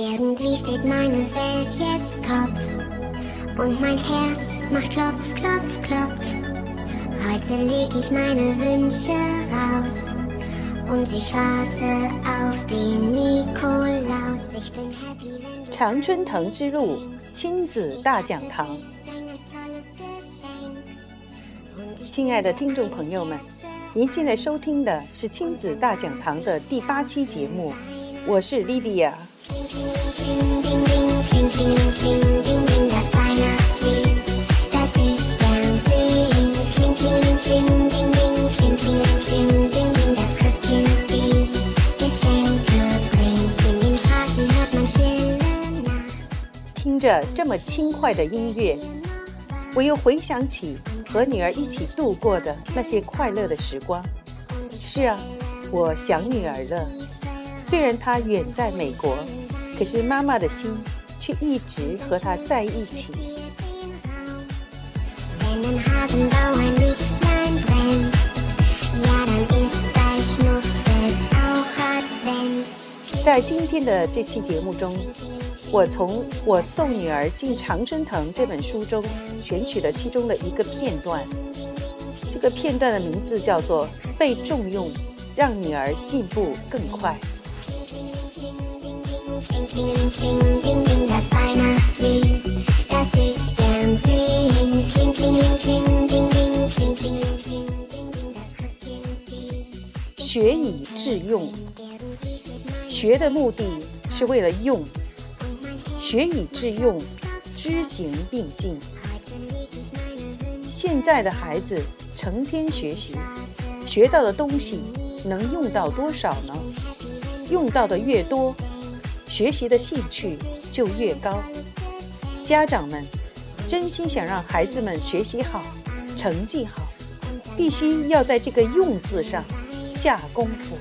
Irgendwie steht meine Welt jetzt Kopf und mein Herz macht Klopf, Klopf, Klopf. Heute leg ich meine Wünsche raus und ich warte auf den Nikolaus. Ich bin happy, wenn du 常春藤之路亲子大讲堂亲爱的听众朋友们，您现在收听的是亲子大讲堂的第八期节目，我是莉莉亚。听着这么轻快的音乐，我又回想起和女儿一起度过的那些快乐的时光。是啊，我想女儿了，虽然她远在美国。可是妈妈的心却一直和她在一起。在今天的这期节目中，我从《我送女儿进常春藤》这本书中选取了其中的一个片段。这个片段的名字叫做“被重用，让女儿进步更快学以致用，学的目的是为了用，学以致用，知行并进。现在的孩子成天学习，学到的东西能用到多少呢？用到的越多，学习的兴趣就越高，家长们真心想让孩子们学习好、成绩好，必须要在这个用字上下功夫。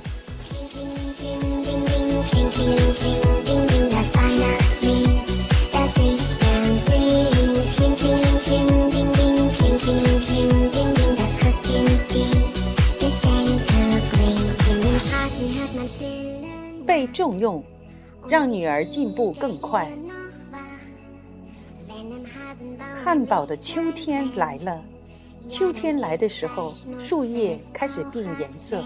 被重用。让女儿进步更快。汉堡的秋天来了，秋天来的时候，树叶开始变颜色，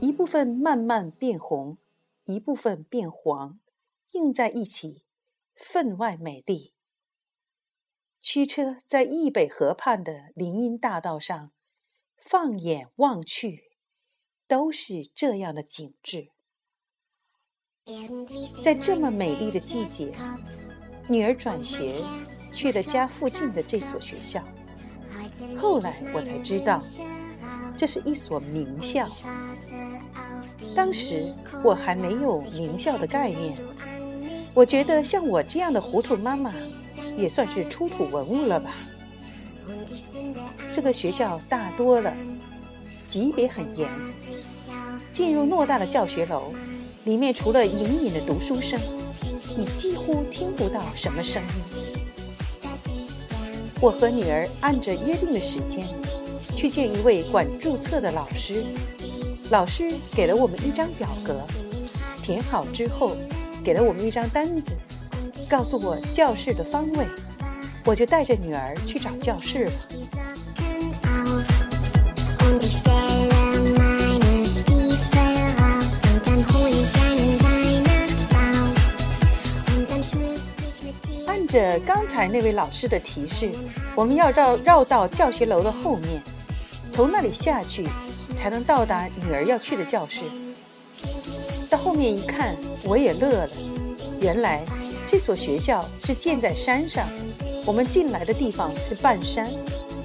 一部分慢慢变红，一部分变黄，映在一起，分外美丽。驱车在易北河畔的林荫大道上，放眼望去，都是这样的景致。在这么美丽的季节，女儿转学去了家附近的这所学校。后来我才知道，这是一所名校。当时我还没有名校的概念，我觉得像我这样的糊涂妈妈，也算是出土文物了吧。这个学校大多了，级别很严。进入偌大的教学楼，里面除了隐隐的读书声，你几乎听不到什么声音。我和女儿按着约定的时间，去见一位管注册的老师。老师给了我们一张表格，填好之后，给了我们一张单子，告诉我教室的方位。我就带着女儿去找教室了。着刚才那位老师的提示，我们要绕绕到教学楼的后面，从那里下去，才能到达女儿要去的教室。到后面一看，我也乐了。原来这所学校是建在山上，我们进来的地方是半山，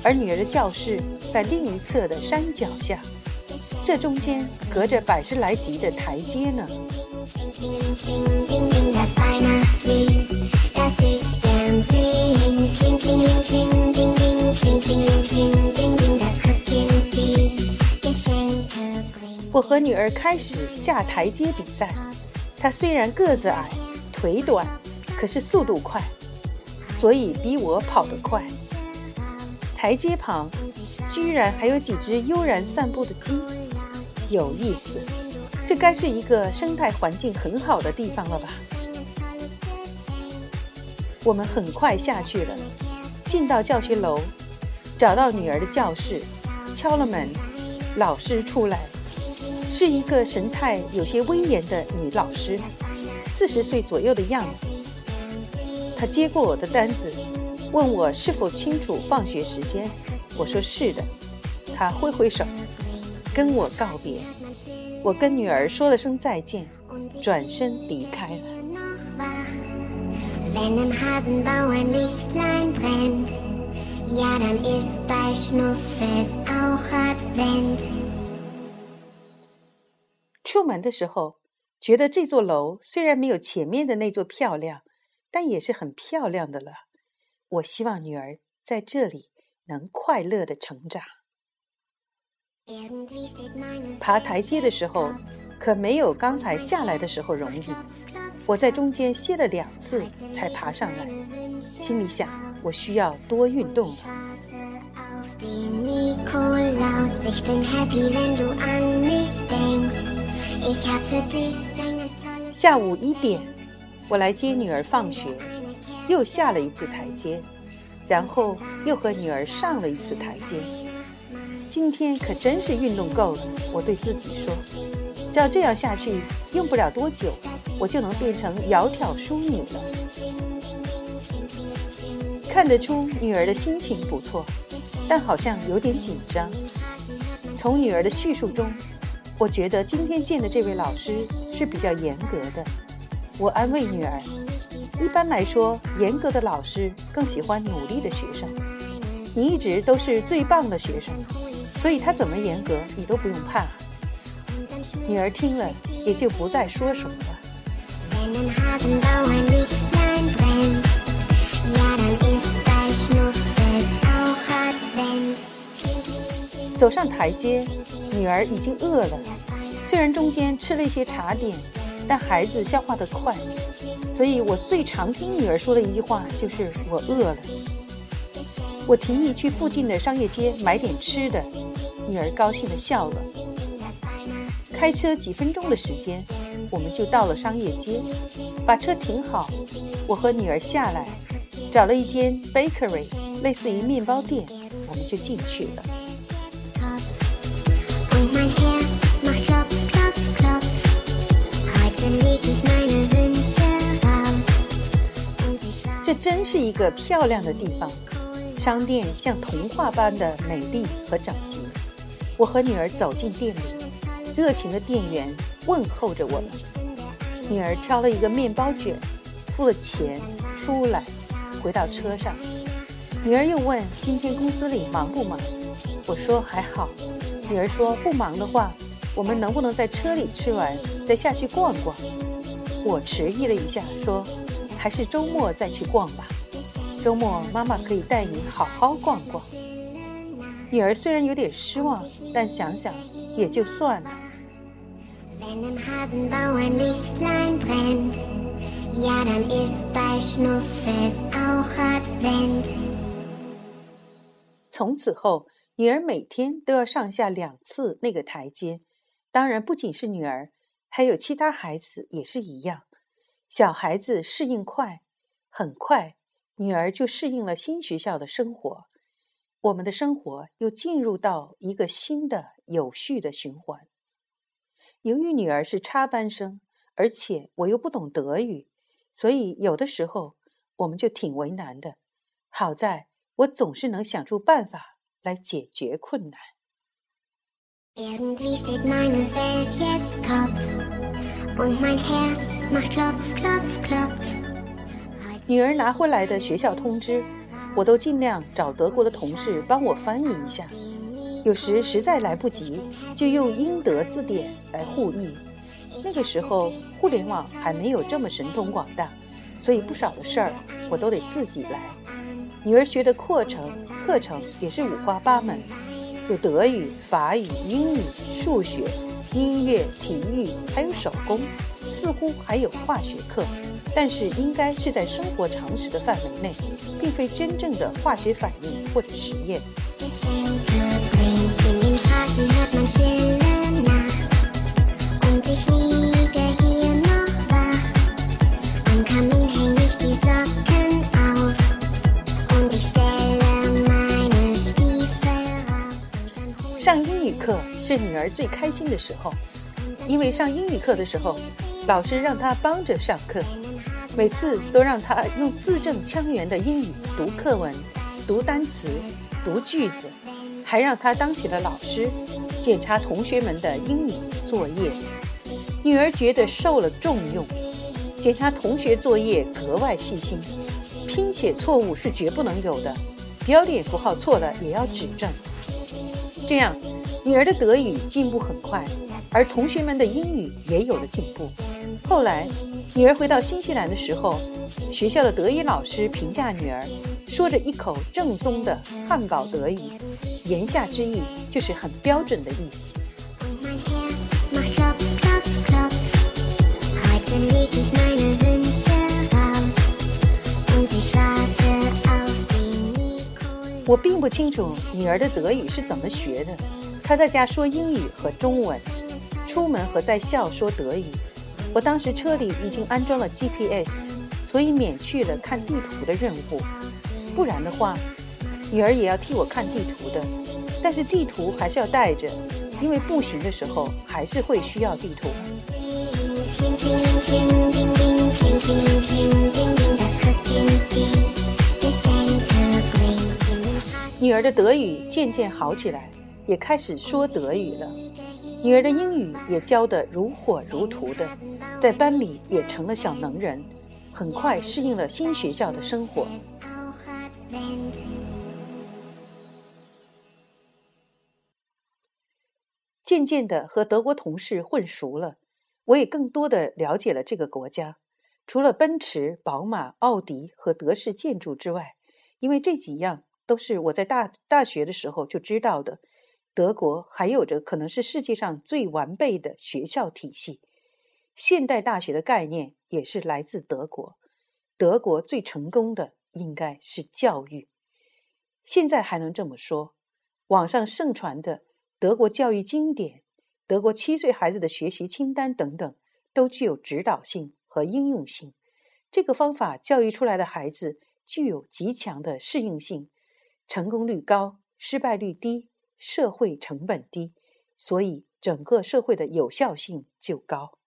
而女儿的教室在另一侧的山脚下，这中间隔着百十来级的台阶呢。我和女儿开始下台阶比赛。她虽然个子矮、腿短，可是速度快，所以比我跑得快。台阶旁居然还有几只悠然散步的鸡，有意思。这该是一个生态环境很好的地方了吧？我们很快下去了，进到教学楼，找到女儿的教室，敲了门，老师出来，是一个神态有些威严的女老师，四十岁左右的样子。她接过我的单子，问我是否清楚放学时间。我说是的。她挥挥手，跟我告别。我跟女儿说了声再见，转身离开了。Wenn im Hasenbauernlichtlein brennt, ja, dann ist bei Schnuffels auch Advent. 出门的时候，觉得这座楼虽然没有前面的那座漂亮，但也是很漂亮的了。我希望女儿在这里能快乐的成长。爬台阶的时候，可没有刚才下来的时候容易。我在中间歇了两次才爬上来，心里想，我需要多运动了。下午一点，我来接女儿放学，又下了一次台阶，然后又和女儿上了一次台阶。今天可真是运动够了，我对自己说。照这样下去，用不了多久，我就能变成窈窕淑女了。看得出女儿的心情不错，但好像有点紧张。从女儿的叙述中，我觉得今天见的这位老师是比较严格的。我安慰女儿，一般来说，严格的老师更喜欢努力的学生。你一直都是最棒的学生，所以他怎么严格，你都不用怕。女儿听了，也就不再说什么走上台阶，女儿已经饿了。虽然中间吃了一些茶点，但孩子消化得快，所以我最常听女儿说的一句话就是“我饿了”。我提议去附近的商业街买点吃的，女儿高兴地笑了。开车几分钟的时间，我们就到了商业街，把车停好，我和女儿下来，找了一间 bakery，类似于面包店，我们就进去了。这真是一个漂亮的地方，商店像童话般的美丽和整洁。我和女儿走进店里，热情的店员问候着我们。女儿挑了一个面包卷，付了钱，出来，回到车上。女儿又问今天公司里忙不忙？我说还好。女儿说不忙的话，我们能不能在车里吃完再下去逛逛？我迟疑了一下，说还是周末再去逛吧。周末妈妈可以带你好好逛逛。女儿虽然有点失望，但想想也就算了。Wenn im Hasenbauernlichtlein brennt, ja, dann ist bei Schnuffels auch Advent. 从此后，女儿每天都要上下两次那个台阶。当然，不仅是女儿，还有其他孩子也是一样。小孩子适应快，很快，女儿就适应了新学校的生活。我们的生活又进入到一个新的有序的循环。由于女儿是插班生，而且我又不懂德语，所以有的时候我们就挺为难的。好在我总是能想出办法来解决困难。Irgendwie steht meine Welt jetzt Kopf und mein Herz macht klopf, klopf, klopf. 女儿拿回来的学校通知，我都尽量找德国的同事帮我翻译一下。有时实在来不及，就用英德字典来互译。那个时候互联网还没有这么神通广大，所以不少的事儿我都得自己来。女儿学的课程课程也是五花八门，有德语、法语、英语、数学、音乐、体育，还有手工，似乎还有化学课。但是应该是在生活常识的范围内，并非真正的化学反应或者实验。上英语课是女儿最开心的时候。因为上英语课的时候老师让她帮着上课。每次都让她用字正腔圆的英语读课文读单词。读句子，还让她当起了老师，检查同学们的英语作业。女儿觉得受了重用，检查同学作业格外细心，拼写错误是绝不能有的，标点符号错了也要指正。这样，女儿的德语进步很快，而同学们的英语也有了进步。后来，女儿回到新西兰的时候，学校的德语老师评价女儿，说着一口正宗的汉堡德语，言下之意就是很标准的意思。我并不清楚女儿的德语是怎么学的。她在家说英语和中文，出门和在校说德语。我当时车里已经安装了 GPS，所以免去了看地图的任务。不然的话，女儿也要替我看地图的。但是地图还是要带着，因为步行的时候还是会需要地图。女儿的德语渐渐好起来，也开始说德语了。女儿的英语也教得如火如荼的，在班里也成了小能人，很快适应了新学校的生活。渐渐的和德国同事混熟了，我也更多的了解了这个国家。除了奔驰、宝马、奥迪和德式建筑之外，因为这几样。都是我在大大学的时候就知道的。德国还有着可能是世界上最完备的学校体系，现代大学的概念也是来自德国。德国最成功的应该是教育，现在还能这么说。网上盛传的德国教育经典、德国七岁孩子的学习清单等等，都具有指导性和应用性。这个方法教育出来的孩子具有极强的适应性。成功率高，失败率低，社会成本低，所以整个社会的有效性就高。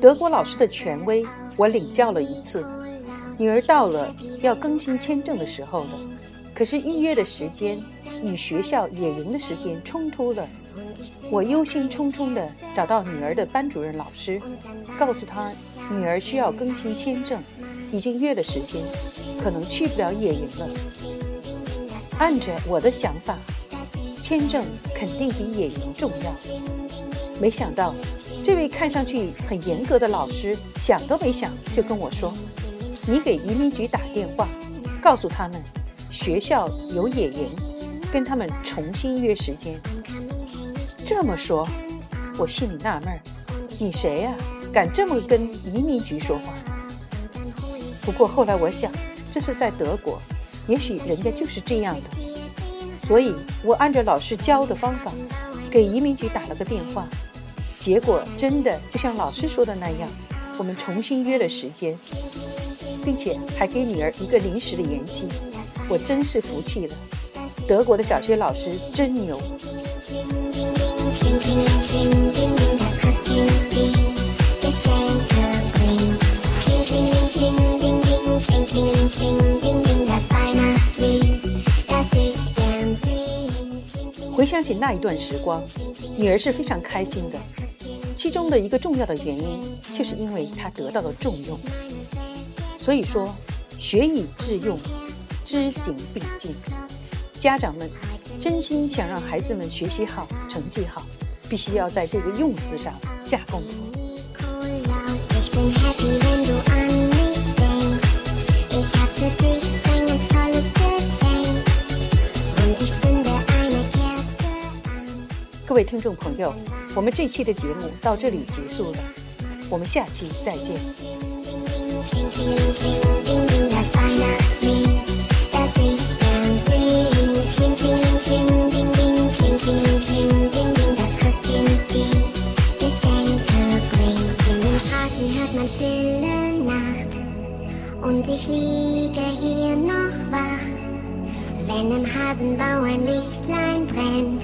德国老师的权威，我领教了一次。女儿到了要更新签证的时候了，可是预约的时间。与学校野营的时间冲突了，我忧心忡忡地找到女儿的班主任老师，告诉他女儿需要更新签证，已经约了时间，可能去不了野营了。按着我的想法，签证肯定比野营重要。没想到，这位看上去很严格的老师想都没想就跟我说：“你给移民局打电话，告诉他们学校有野营。”跟他们重新约时间。这么说，我心里纳闷儿：你谁呀？敢这么跟移民局说话？不过后来我想，这是在德国，也许人家就是这样的。所以我按照老师教的方法，给移民局打了个电话。结果真的就像老师说的那样，我们重新约了时间，并且还给女儿一个临时的延期。我真是服气了。德国的小学老师真牛。回想起那一段时光，女儿是非常开心的。其中的一个重要的原因，就是因为她得到了重用。所以说，学以致用，知行并进。家长们真心想让孩子们学习好、成绩好，必须要在这个“用”字上下功夫。各位听众朋友，我们这期的节目到这里结束了，我们下期再见。Kling, ding, ding, ding, ding, ding, ding, das Christkindchen, die Geschenke. hat man stille Nacht und ich liege hier noch wach. Wenn im Hasenbau ein Lichtlein brennt,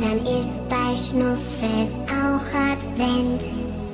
dann ist bei Schnuffels auch Advent.